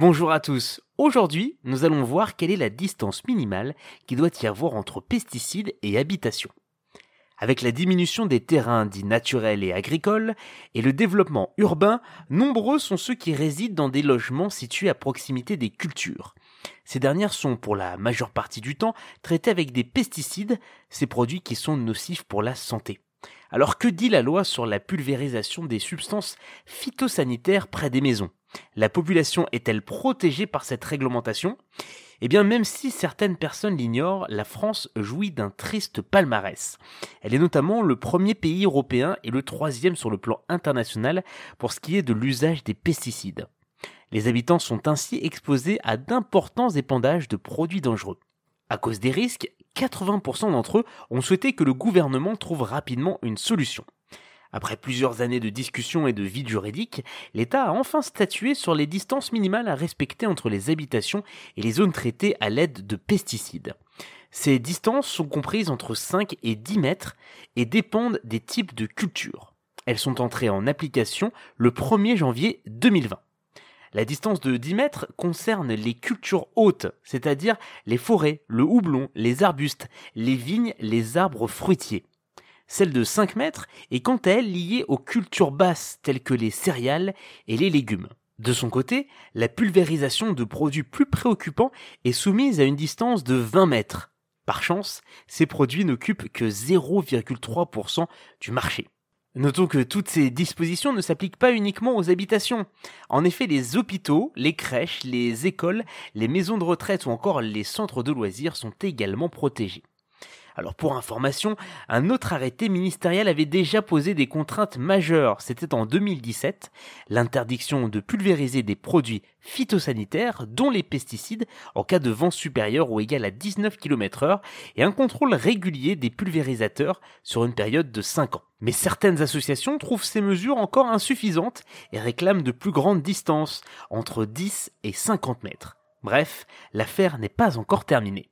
Bonjour à tous. Aujourd'hui, nous allons voir quelle est la distance minimale qui doit y avoir entre pesticides et habitation. Avec la diminution des terrains dits naturels et agricoles et le développement urbain, nombreux sont ceux qui résident dans des logements situés à proximité des cultures. Ces dernières sont pour la majeure partie du temps traitées avec des pesticides, ces produits qui sont nocifs pour la santé. Alors que dit la loi sur la pulvérisation des substances phytosanitaires près des maisons? La population est-elle protégée par cette réglementation? Eh bien, même si certaines personnes l'ignorent, la France jouit d'un triste palmarès. Elle est notamment le premier pays européen et le troisième sur le plan international pour ce qui est de l'usage des pesticides. Les habitants sont ainsi exposés à d'importants épandages de produits dangereux. À cause des risques, 80% d'entre eux ont souhaité que le gouvernement trouve rapidement une solution. Après plusieurs années de discussions et de vide juridique, l'État a enfin statué sur les distances minimales à respecter entre les habitations et les zones traitées à l'aide de pesticides. Ces distances sont comprises entre 5 et 10 mètres et dépendent des types de cultures. Elles sont entrées en application le 1er janvier 2020. La distance de 10 mètres concerne les cultures hautes, c'est-à-dire les forêts, le houblon, les arbustes, les vignes, les arbres fruitiers. Celle de 5 mètres est quant à elle liée aux cultures basses telles que les céréales et les légumes. De son côté, la pulvérisation de produits plus préoccupants est soumise à une distance de 20 mètres. Par chance, ces produits n'occupent que 0,3% du marché. Notons que toutes ces dispositions ne s'appliquent pas uniquement aux habitations. En effet, les hôpitaux, les crèches, les écoles, les maisons de retraite ou encore les centres de loisirs sont également protégés. Alors pour information, un autre arrêté ministériel avait déjà posé des contraintes majeures, c'était en 2017, l'interdiction de pulvériser des produits phytosanitaires, dont les pesticides, en cas de vent supérieur ou égal à 19 km heure, et un contrôle régulier des pulvérisateurs sur une période de 5 ans. Mais certaines associations trouvent ces mesures encore insuffisantes et réclament de plus grandes distances, entre 10 et 50 mètres. Bref, l'affaire n'est pas encore terminée.